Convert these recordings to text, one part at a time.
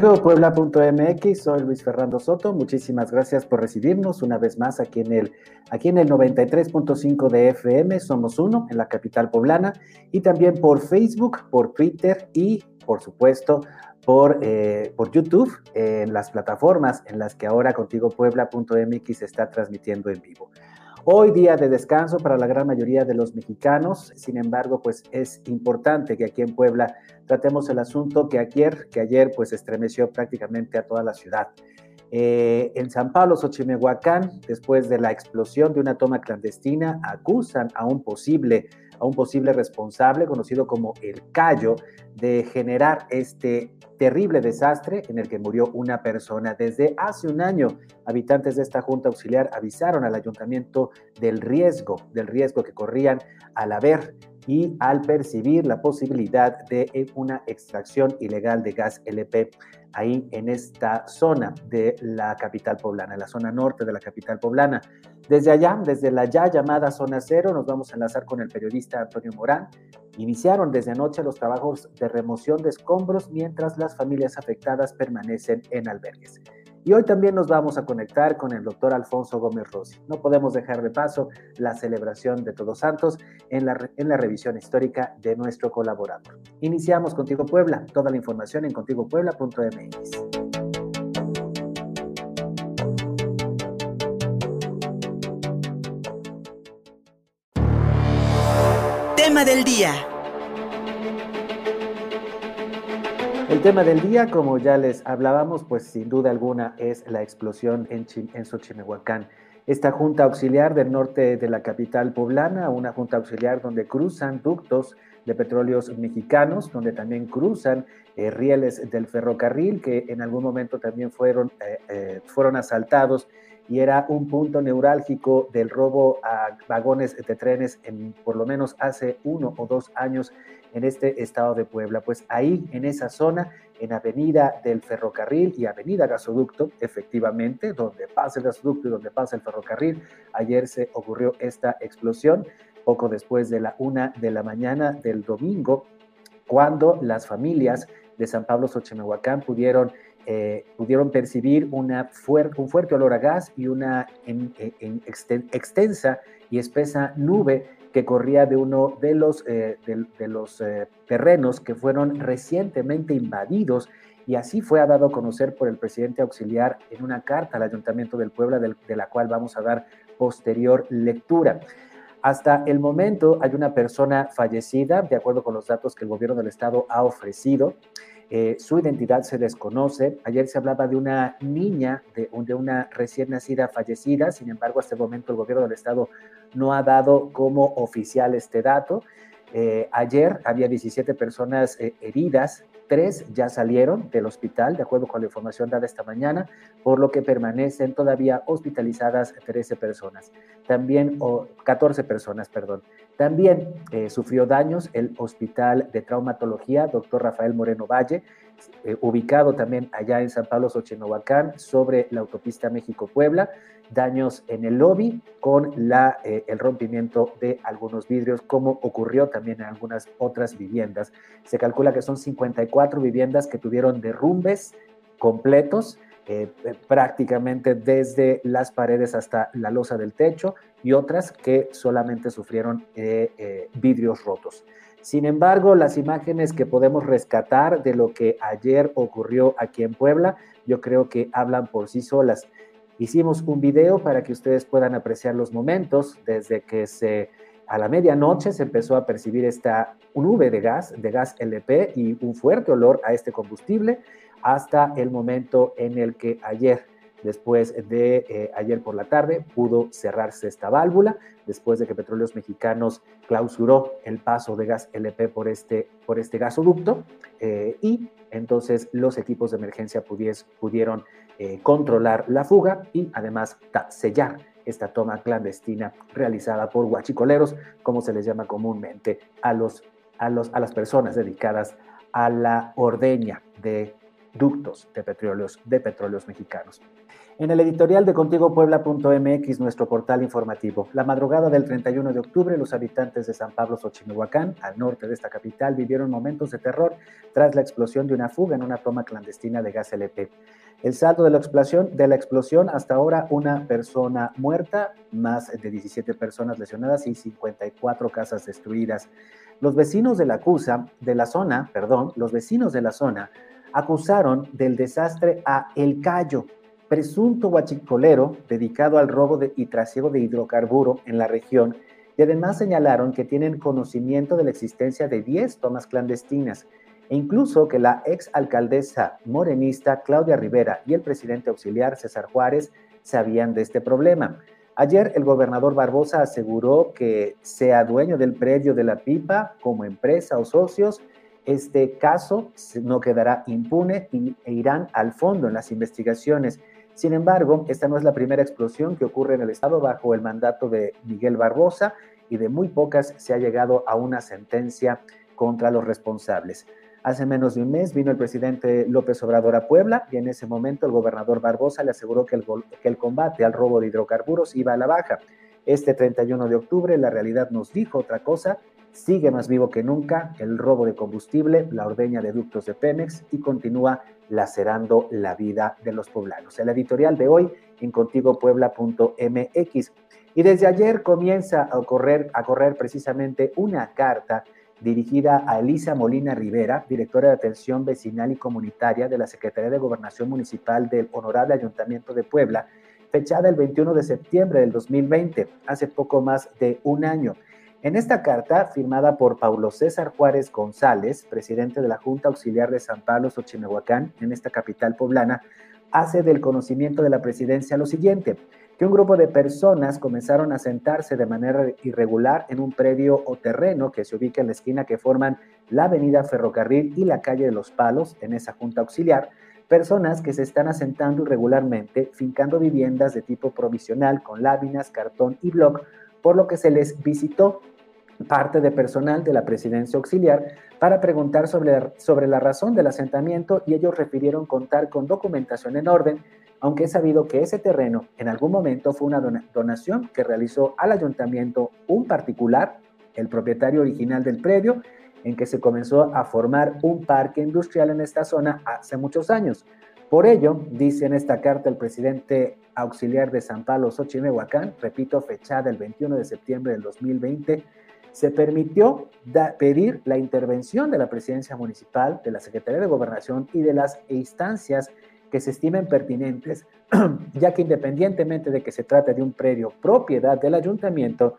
Puebla.mx, soy Luis Fernando Soto. Muchísimas gracias por recibirnos una vez más aquí en el, aquí en el 93.5 de FM. Somos uno en la capital poblana y también por Facebook, por Twitter y, por supuesto, por, eh, por YouTube, en las plataformas en las que ahora Contigo Puebla.mx está transmitiendo en vivo. Hoy día de descanso para la gran mayoría de los mexicanos, sin embargo, pues es importante que aquí en Puebla tratemos el asunto que ayer, que ayer pues estremeció prácticamente a toda la ciudad. Eh, en San Pablo, Xochimehuacán, después de la explosión de una toma clandestina, acusan a un posible a un posible responsable conocido como el Cayo de generar este terrible desastre en el que murió una persona. Desde hace un año, habitantes de esta junta auxiliar avisaron al ayuntamiento del riesgo, del riesgo que corrían al haber y al percibir la posibilidad de una extracción ilegal de gas LP ahí en esta zona de la capital poblana, en la zona norte de la capital poblana. Desde allá, desde la ya llamada zona cero, nos vamos a enlazar con el periodista Antonio Morán. Iniciaron desde anoche los trabajos de remoción de escombros mientras las familias afectadas permanecen en albergues. Y hoy también nos vamos a conectar con el doctor Alfonso Gómez Rossi. No podemos dejar de paso la celebración de Todos Santos en la, en la revisión histórica de nuestro colaborador. Iniciamos Contigo Puebla. Toda la información en contigopuebla.mx. El tema del día, como ya les hablábamos, pues sin duda alguna es la explosión en, en Xochimehuacán. Esta junta auxiliar del norte de la capital poblana, una junta auxiliar donde cruzan ductos de petróleos mexicanos, donde también cruzan eh, rieles del ferrocarril que en algún momento también fueron, eh, eh, fueron asaltados y era un punto neurálgico del robo a vagones de trenes en por lo menos hace uno o dos años en este estado de Puebla. Pues ahí, en esa zona, en Avenida del Ferrocarril y Avenida Gasoducto, efectivamente, donde pasa el gasoducto y donde pasa el ferrocarril, ayer se ocurrió esta explosión, poco después de la una de la mañana del domingo, cuando las familias de San Pablo Xochimehuacán pudieron, eh, pudieron percibir un fuerte olor a gas y una extensa y espesa nube que corría de uno de los, eh, de, los eh, terrenos que fueron recientemente invadidos y así fue dado a conocer por el presidente auxiliar en una carta al Ayuntamiento del Puebla, de la cual vamos a dar posterior lectura. Hasta el momento hay una persona fallecida, de acuerdo con los datos que el gobierno del estado ha ofrecido. Eh, su identidad se desconoce. Ayer se hablaba de una niña, de, una recién nacida fallecida. Sin embargo, hasta el momento el gobierno del estado no ha dado como oficial este dato. Eh, ayer había 17 personas eh, heridas, tres ya salieron del hospital, de acuerdo con la información dada esta mañana, por lo que permanecen todavía hospitalizadas 13 personas. También, o 14 personas, perdón. También eh, sufrió daños el Hospital de Traumatología, doctor Rafael Moreno Valle, ubicado también allá en San Pablo, Xochinovacán, sobre la autopista México-Puebla daños en el lobby con la, eh, el rompimiento de algunos vidrios, como ocurrió también en algunas otras viviendas. Se calcula que son 54 viviendas que tuvieron derrumbes completos, eh, eh, prácticamente desde las paredes hasta la losa del techo, y otras que solamente sufrieron vidrios rotos. Sin embargo, las imágenes que podemos rescatar de lo que ayer ocurrió aquí en Puebla, yo creo que hablan por sí solas. Hicimos un video para que ustedes puedan apreciar los momentos desde que a la medianoche se empezó a percibir esta nube de gas, de gas LP y un fuerte olor a este combustible hasta el momento en el que ayer, después de eh, ayer por la tarde, pudo cerrarse esta válvula, después de que Petróleos Mexicanos clausuró el paso de gas LP por este, por este gasoducto eh, y entonces los equipos de emergencia pudieron eh, controlar la fuga y además sellar esta toma clandestina realizada por guachicoleros, como se les llama comúnmente a, los, a, los, a las personas dedicadas a la ordeña de ductos de petróleos, de petróleos mexicanos. En el editorial de contigopuebla.mx, nuestro portal informativo, la madrugada del 31 de octubre, los habitantes de San Pablo Xochimehuacán, al norte de esta capital, vivieron momentos de terror tras la explosión de una fuga en una toma clandestina de gas LP. El saldo de la explosión, de la explosión hasta ahora una persona muerta, más de 17 personas lesionadas y 54 casas destruidas. Los vecinos de la acusa, de la zona, perdón, los vecinos de la zona acusaron del desastre a El Cayo, presunto guachicolero dedicado al robo de, y trasiego de hidrocarburo en la región, y además señalaron que tienen conocimiento de la existencia de 10 tomas clandestinas, e incluso que la ex alcaldesa morenista Claudia Rivera y el presidente auxiliar César Juárez sabían de este problema. Ayer el gobernador Barbosa aseguró que sea dueño del predio de la pipa como empresa o socios, este caso no quedará impune e irán al fondo en las investigaciones. Sin embargo, esta no es la primera explosión que ocurre en el Estado bajo el mandato de Miguel Barbosa y de muy pocas se ha llegado a una sentencia contra los responsables. Hace menos de un mes vino el presidente López Obrador a Puebla y en ese momento el gobernador Barbosa le aseguró que el, combate al robo de hidrocarburos iba a la baja. Este 31 de octubre la realidad nos dijo otra cosa sigue más vivo que nunca el robo de combustible, la ordeña de ductos de Pemex y continúa lacerando la vida de los poblanos. El editorial de hoy en contigopuebla.mx. Y desde ayer comienza a correr, a correr precisamente una carta dirigida a Elisa Molina Rivera, directora de Atención Vecinal y Comunitaria de la Secretaría de Gobernación Municipal del Honorable Ayuntamiento de Puebla, fechada el 21 de septiembre del 2020, hace poco más de un año en esta carta, firmada por Paulo César Juárez González, presidente de la Junta Auxiliar de San Pablo Xochimehuacán, en esta capital poblana, hace del conocimiento de la presidencia lo siguiente, que un grupo de personas comenzaron a sentarse de manera irregular en un predio o terreno que se ubica en la esquina que forman la avenida Ferrocarril y la calle de los Palos, en esa Junta Auxiliar, personas que se están asentando irregularmente, fincando viviendas de tipo provisional con láminas, cartón y bloc, por lo que se les visitó parte de personal de la presidencia auxiliar para preguntar sobre, sobre la razón del asentamiento y ellos refirieron contar con documentación en orden, aunque es sabido que ese terreno en algún momento fue una donación que realizó al ayuntamiento un particular, el propietario original del predio, en que se comenzó a formar un parque industrial en esta zona hace muchos años. Por ello, dice en esta carta el presidente auxiliar de San Pablo, Xochimehuacán, repito, fechada el 21 de septiembre del 2020, se permitió pedir la intervención de la presidencia municipal, de la Secretaría de Gobernación y de las instancias que se estimen pertinentes, ya que independientemente de que se trate de un predio propiedad del ayuntamiento,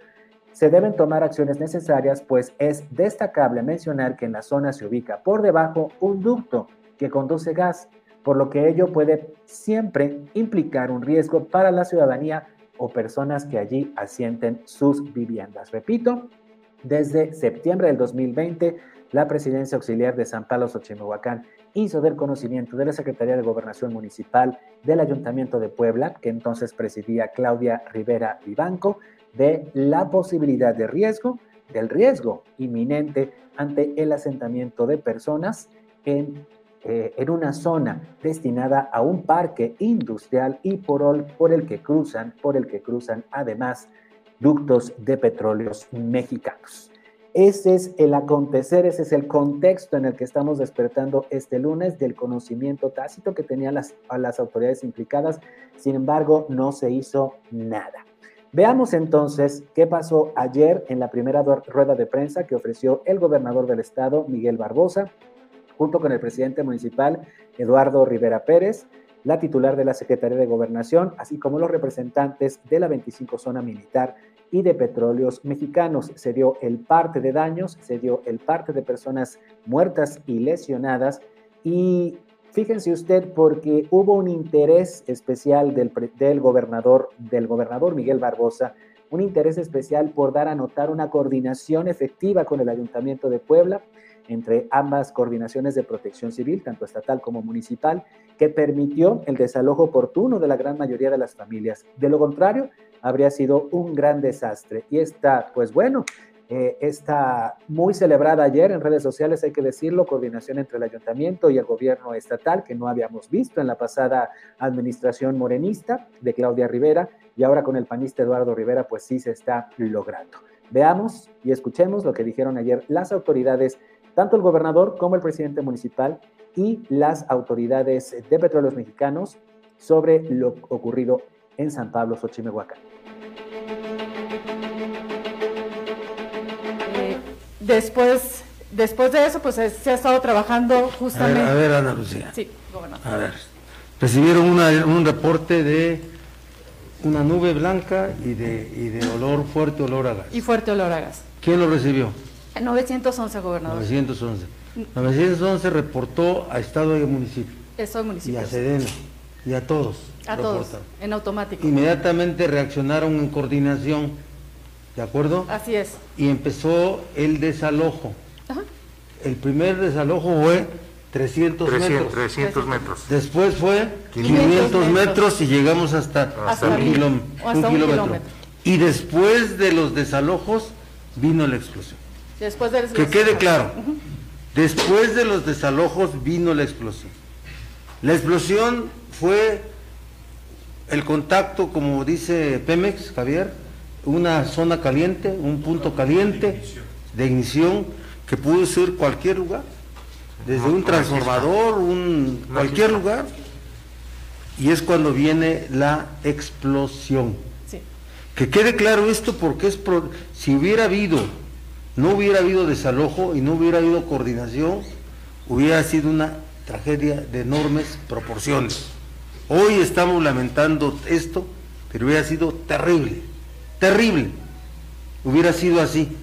se deben tomar acciones necesarias, pues es destacable mencionar que en la zona se ubica por debajo un ducto que conduce gas, por lo que ello puede siempre implicar un riesgo para la ciudadanía o personas que allí asienten sus viviendas. Repito, desde septiembre del 2020, la presidencia auxiliar de San Pablo Xochimehuacán hizo del conocimiento de la Secretaría de Gobernación Municipal del Ayuntamiento de Puebla, que entonces presidía Claudia Rivera Vivanco, de la posibilidad de riesgo, del riesgo inminente ante el asentamiento de personas en, eh, en una zona destinada a un parque industrial y por, por el que cruzan, por el que cruzan además ductos de petróleos mexicanos. Ese es el acontecer, ese es el contexto en el que estamos despertando este lunes del conocimiento tácito que tenían las, a las autoridades implicadas. Sin embargo, no se hizo nada. Veamos entonces qué pasó ayer en la primera rueda de prensa que ofreció el gobernador del estado, Miguel Barbosa, junto con el presidente municipal, Eduardo Rivera Pérez, la titular de la Secretaría de Gobernación, así como los representantes de la 25 Zona Militar y de Petróleos Mexicanos. Se dio el parte de daños, se dio el parte de personas muertas y lesionadas y fíjense usted porque hubo un interés especial del, del gobernador, del gobernador Miguel Barbosa, un interés especial por dar a notar una coordinación efectiva con el Ayuntamiento de Puebla, entre ambas coordinaciones de protección civil, tanto estatal como municipal, que permitió el desalojo oportuno de la gran mayoría de las familias. De lo contrario, habría sido un gran desastre. Y esta, pues bueno, eh, está muy celebrada ayer en redes sociales, hay que decirlo, coordinación entre el ayuntamiento y el gobierno estatal, que no habíamos visto en la pasada administración morenista de Claudia Rivera, y ahora con el panista Eduardo Rivera, pues sí se está logrando. Veamos y escuchemos lo que dijeron ayer las autoridades, tanto el gobernador como el presidente municipal y las autoridades de petróleos mexicanos sobre lo ocurrido en San Pablo, Xochimehuacán. Después, después de eso, pues se ha estado trabajando justamente. A ver, Ana Lucía. Sí, gobernador. A ver. Recibieron un reporte de una nube blanca y de, y de olor fuerte, olor a gas. Y fuerte olor a gas. ¿Quién lo recibió? 911, gobernador. 911. 911 reportó a Estado y municipio. Estado y municipio. Y a Sedena. Y a todos. A todos, en automático. Inmediatamente reaccionaron en coordinación ¿De acuerdo? Así es. Y empezó el desalojo. El primer desalojo fue 300, metros. 300 metros. Después fue 500, metros. y llegamos hasta, un, kilómetro. Y después de los desalojos vino la explosión. Después de que quede claro. Después de los desalojos vino la explosión. La explosión fue el contacto, como dice Pemex, Javier, una zona caliente, un punto caliente de ignición que pudo ser cualquier lugar, desde un transformador, un cualquier lugar, y es cuando viene la explosión. Que quede claro esto porque es si hubiera habido, no hubiera habido desalojo y no hubiera habido coordinación, hubiera sido una tragedia de enormes proporciones. Hoy estamos lamentando esto, pero hubiera sido terrible terrible. Hubiera sido así.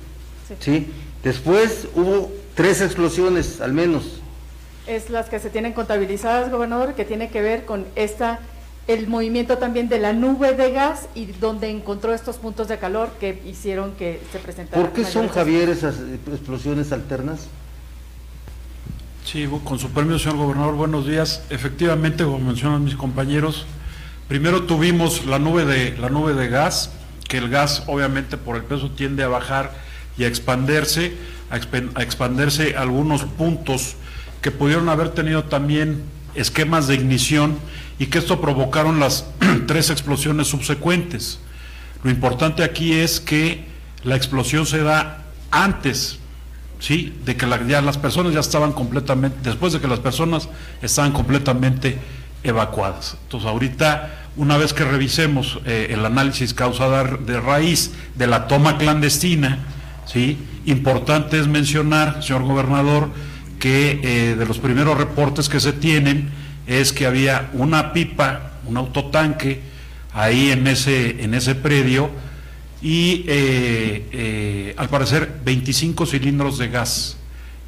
Sí. Después hubo tres explosiones al menos. Es las que se tienen contabilizadas, gobernador, que tiene que ver con esta el movimiento también de la nube de gas y donde encontró estos puntos de calor que hicieron que se presentaran. ¿Por qué son, Javier, esas explosiones alternas? Sí, con su permiso, señor gobernador, buenos días. Efectivamente, como mencionan mis compañeros, primero tuvimos la nube de, la nube de gas, que el gas obviamente por el peso tiende a bajar y a expandirse, a, expandirse algunos puntos que pudieron haber tenido también esquemas de ignición y que esto provocaron las tres explosiones subsecuentes. Lo importante aquí es que la explosión se da antes, ¿sí? De que las personas ya estaban completamente, después de que las personas estaban completamente evacuadas. Entonces ahorita una vez que revisemos eh, el análisis causada de raíz de la toma clandestina, ¿sí? importante es mencionar, señor gobernador, que eh, de los primeros reportes que se tienen es que había una pipa, un autotanque, ahí en ese, en ese predio y eh, al parecer 25 cilindros de gas,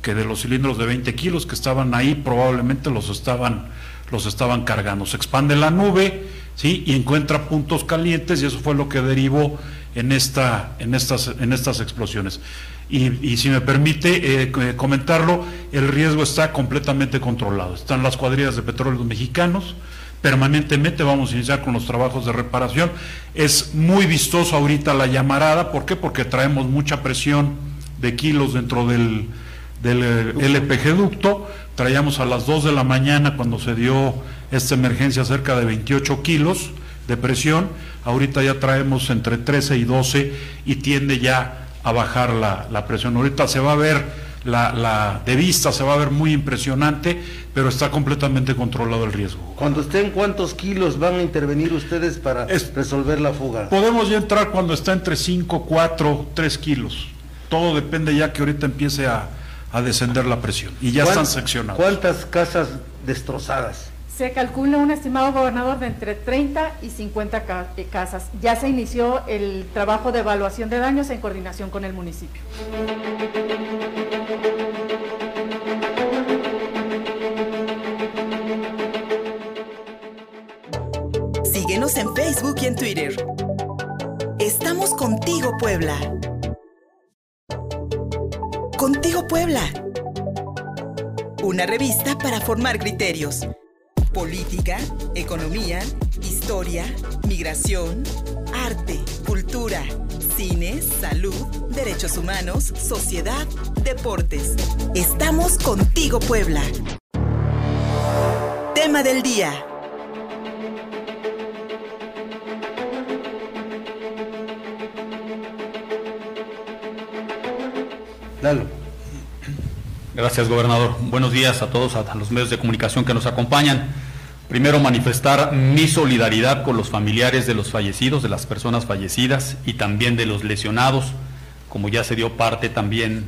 que de los cilindros de 20 kilos que estaban ahí probablemente los estaban, los estaban cargando. Se expande la nube, ¿sí? y encuentra puntos calientes y eso fue lo que derivó en, esta, en, estas, en estas explosiones. Y, si me permite eh, comentarlo, el riesgo está completamente controlado. Están las cuadrillas de petróleos mexicanos, permanentemente vamos a iniciar con los trabajos de reparación. Es muy vistoso ahorita la llamarada, ¿por qué? Porque traemos mucha presión de kilos dentro del, del eh, LPG ducto, traíamos a las 2 de la mañana cuando se dio esta emergencia cerca de 28 kilos de presión, ahorita ya traemos entre 13 y 12 y tiende ya a bajar la, presión. Ahorita se va a ver la, de vista se va a ver muy impresionante, pero está completamente controlado el riesgo. Cuando estén, ¿cuántos kilos van a intervenir ustedes para resolver la fuga? Podemos ya entrar cuando está entre 5, 4, 3 kilos. Todo depende ya que ahorita empiece a, a descender la presión. Y ya están seccionados. ¿Cuántas casas destrozadas? Se calcula un estimado gobernador de entre 30 y 50 eh, casas. Ya se inició el trabajo de evaluación de daños en coordinación con el municipio. En Facebook y en Twitter. Estamos contigo, Puebla. Contigo, Puebla. Una revista para formar criterios política, economía, historia, migración, arte, cultura, cine, salud, derechos humanos, sociedad, deportes. Estamos contigo, Puebla. Tema del día. Gracias, gobernador. Buenos días a todos, a los medios de comunicación que nos acompañan. Primero, manifestar mi solidaridad con los familiares de los fallecidos, de las personas fallecidas y también de los lesionados, como ya se dio parte también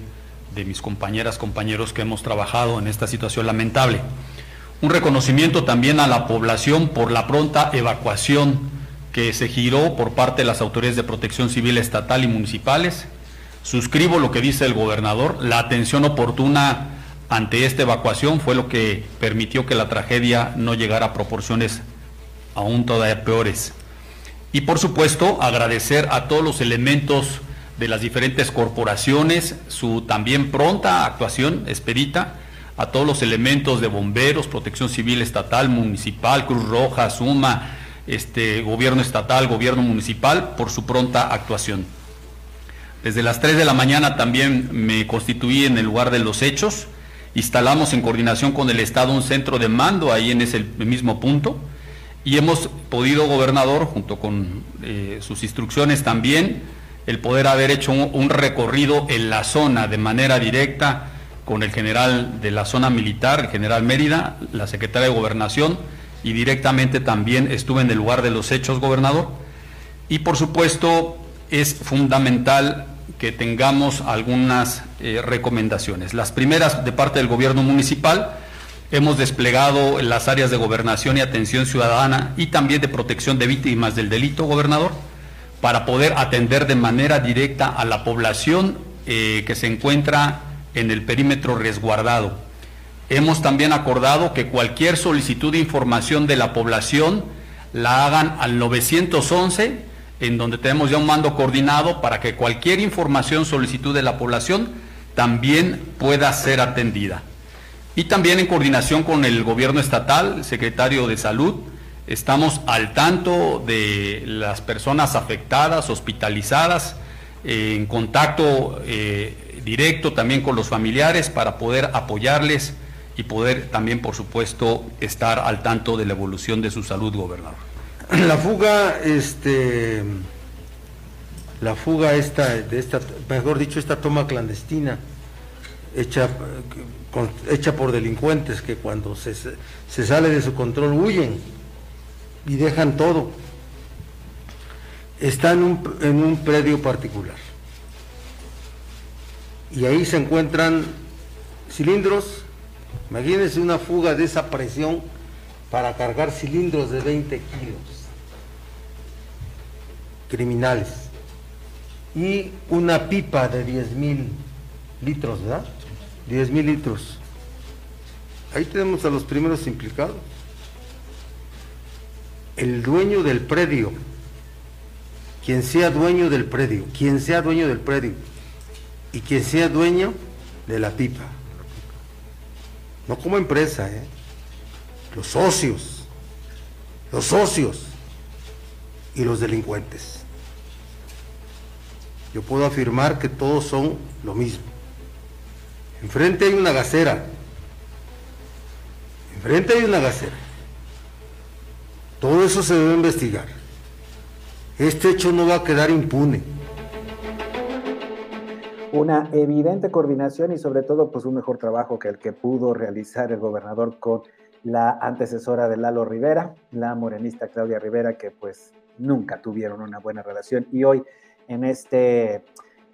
de mis compañeras, compañeros que hemos trabajado en esta situación lamentable. Un reconocimiento también a la población por la pronta evacuación que se giró por parte de las autoridades de protección civil estatal y municipales. Suscribo lo que dice el gobernador, la atención oportuna ante esta evacuación fue lo que permitió que la tragedia no llegara a proporciones aún todavía peores. Y por supuesto, agradecer a todos los elementos de las diferentes corporaciones su también pronta actuación expedita, a todos los elementos de bomberos, protección civil estatal, municipal, Cruz Roja, Suma, este, gobierno estatal, gobierno municipal, por su pronta actuación. Desde las 3 de la mañana también me constituí en el lugar de los hechos, Instalamos en coordinación con el Estado un centro de mando ahí en ese mismo punto y hemos podido, gobernador, junto con eh, sus instrucciones también, el poder haber hecho un, recorrido en la zona de manera directa con el general de la zona militar, el general Mérida, la secretaria de Gobernación, y directamente también estuve en el lugar de los hechos, gobernador. Y por supuesto es fundamental que tengamos algunas eh, recomendaciones. Las primeras de parte del gobierno municipal, hemos desplegado las áreas de gobernación y atención ciudadana y también de protección de víctimas del delito, gobernador, para poder atender de manera directa a la población eh, que se encuentra en el perímetro resguardado. Hemos también acordado que cualquier solicitud de información de la población la hagan al 911 en donde tenemos ya un mando coordinado para que cualquier información, solicitud de la población también pueda ser atendida. Y también en coordinación con el gobierno estatal, el secretario de salud, estamos al tanto de las personas afectadas, hospitalizadas, eh, en contacto eh, directo también con los familiares para poder apoyarles y poder también, por supuesto, estar al tanto de la evolución de su salud, gobernador. La fuga, este, la fuga esta, de esta, mejor dicho, esta toma clandestina, hecha, hecha por delincuentes que cuando se, se sale de su control huyen y dejan todo. Está en un, en un predio particular. Y ahí se encuentran cilindros. Imagínense una fuga de esa presión para cargar cilindros de 20 kilos criminales y una pipa de 10 mil litros, ¿verdad? 10 mil litros. Ahí tenemos a los primeros implicados. El dueño del predio, quien sea dueño del predio, quien sea dueño del predio y quien sea dueño de la pipa. No como empresa, ¿eh? los socios, los socios y los delincuentes. Yo puedo afirmar que todos son lo mismo. Enfrente hay una gacera. Enfrente hay una gacera. Todo eso se debe investigar. Este hecho no va a quedar impune. Una evidente coordinación y sobre todo pues un mejor trabajo que el que pudo realizar el gobernador con la antecesora de Lalo Rivera, la morenista Claudia Rivera, que pues nunca tuvieron una buena relación y hoy en este,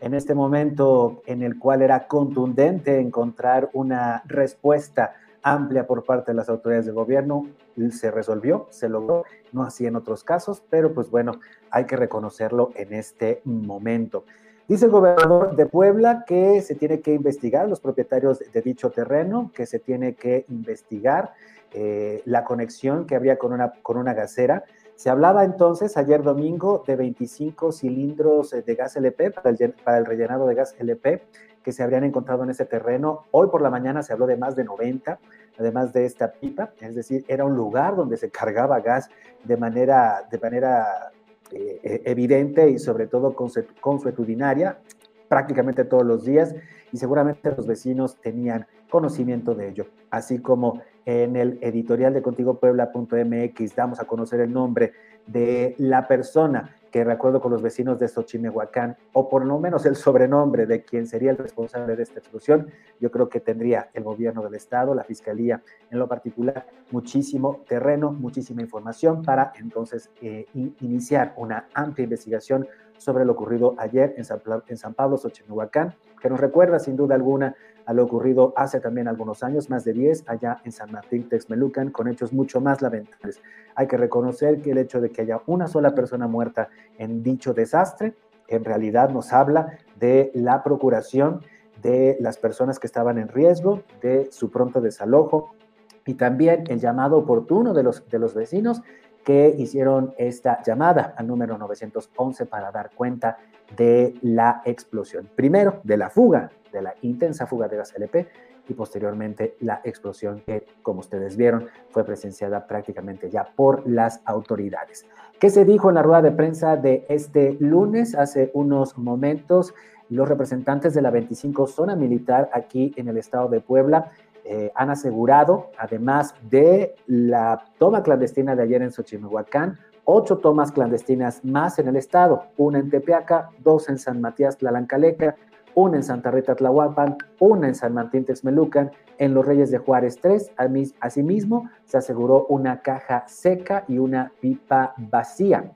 en este momento en el cual era contundente encontrar una respuesta amplia por parte de las autoridades de gobierno, se resolvió, se logró, no así en otros casos, pero pues bueno, hay que reconocerlo en este momento. Dice el gobernador de Puebla que se tiene que investigar los propietarios de dicho terreno, que se tiene que investigar eh, la conexión que había con una, con una gasera, se hablaba entonces ayer domingo de 25 cilindros eh, de gas LP para el, para el, rellenado de gas LP que se habrían encontrado en ese terreno. Hoy por la mañana se habló de más de 90, además de esta pipa, es decir, era un lugar donde se cargaba gas de manera, de manera eh, evidente y sobre todo consuetudinaria prácticamente todos los días y seguramente los vecinos tenían conocimiento de ello, así como en el editorial de contigopuebla.mx damos a conocer el nombre de la persona que recuerdo con los vecinos de Xochimehuacán, o por lo menos el sobrenombre de quien sería el responsable de esta explosión, yo creo que tendría el gobierno del estado, la fiscalía en lo particular, muchísimo terreno, muchísima información para entonces eh, iniciar una amplia investigación sobre lo ocurrido ayer en San, en San Pablo, Xochimehuacán, que nos recuerda sin duda alguna a lo ocurrido hace también algunos años, más de 10, allá en San Martín Texmelucan, con hechos mucho más lamentables. Hay que reconocer que el hecho de que haya una sola persona muerta en dicho desastre, en realidad nos habla de la procuración de las personas que estaban en riesgo, de su pronto desalojo y también el llamado oportuno de los, de los vecinos que hicieron esta llamada al número 911 para dar cuenta de la explosión. Primero, de la fuga de la intensa fuga de gas LP y posteriormente la explosión que, como ustedes vieron, fue presenciada prácticamente ya por las autoridades. ¿Qué se dijo en la rueda de prensa de este lunes? Hace unos momentos, los representantes de la 25 Zona Militar aquí en el estado de Puebla eh, han asegurado, además de la toma clandestina de ayer en Xochimehuacán, ocho tomas clandestinas más en el estado, una en Tepeaca, dos en San Matías Tlalancaleca, una en Santa Rita Tlahuapan, una en San Martín Texmelucan, en Los Reyes de Juárez 3. Asimismo, se aseguró una caja seca y una pipa vacía.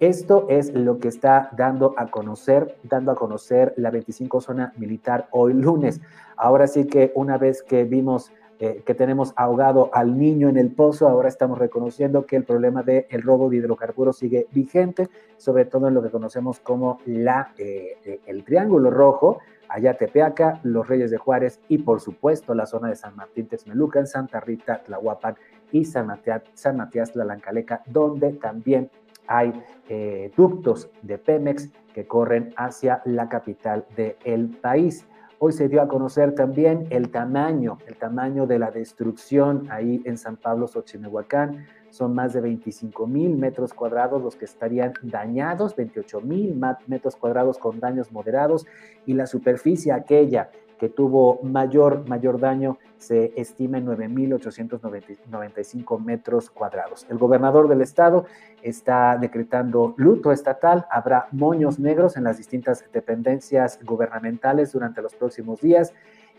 Esto es lo que está dando a conocer, dando a conocer la 25 zona militar hoy lunes. Ahora sí que una vez que vimos eh, que tenemos ahogado al niño en el pozo, ahora estamos reconociendo que el problema del el robo de hidrocarburos sigue vigente, sobre todo en lo que conocemos como la, eh, eh, el Triángulo Rojo, allá Tepeaca, Los Reyes de Juárez y por supuesto la zona de San Martín Texmelucan, Santa Rita, Tlahuapan y San Matías, San Matías Tlalancaleca, donde también hay ductos de Pemex que corren hacia la capital del país. Hoy se dio a conocer también el tamaño, el tamaño de la destrucción ahí en San Pablo, Xochimehuacán. Son más de 25 mil metros cuadrados los que estarían dañados, 28 mil metros cuadrados con daños moderados y la superficie aquella que tuvo mayor, mayor daño se estima en 9.895 metros cuadrados. El gobernador del estado está decretando luto estatal. Habrá moños negros en las distintas dependencias gubernamentales durante los próximos días.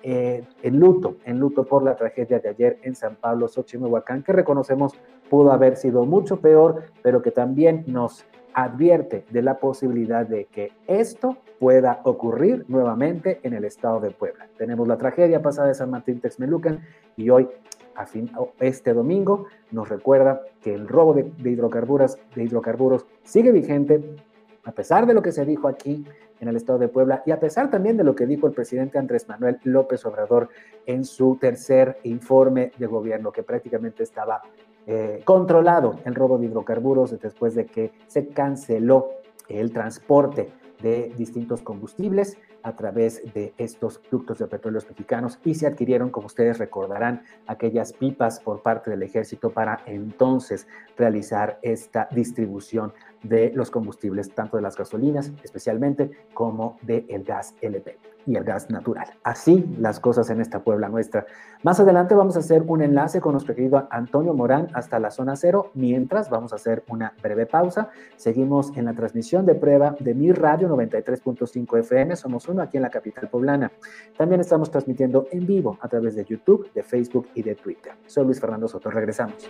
Eh, en luto, en luto por la tragedia de ayer en San Pablo, Xochimehuacán, que reconocemos pudo haber sido mucho peor, pero que también nos advierte de la posibilidad de que esto pueda ocurrir nuevamente en el estado de Puebla. Tenemos la tragedia pasada de San Martín Texmelucan y hoy, a fin, este domingo, nos recuerda que el robo de, hidrocarburos, sigue vigente, a pesar de lo que se dijo aquí en el estado de Puebla y a pesar también de lo que dijo el presidente Andrés Manuel López Obrador en su tercer informe de gobierno, que prácticamente estaba eh, controlado el robo de hidrocarburos después de que se canceló el transporte de distintos combustibles a través de estos ductos de petróleos mexicanos y se adquirieron, como ustedes recordarán, aquellas pipas por parte del ejército para entonces realizar esta distribución de los combustibles, tanto de las gasolinas especialmente como del el gas LP y el gas natural. Así las cosas en esta Puebla nuestra. Más adelante vamos a hacer un enlace con nuestro querido Antonio Morán hasta la zona cero. Mientras vamos a hacer una breve pausa. Seguimos en la transmisión de prueba de Mi Radio 93.5 FM. Somos uno aquí en la capital poblana. También estamos transmitiendo en vivo a través de YouTube, de Facebook y de Twitter. Soy Luis Fernando Soto. Regresamos.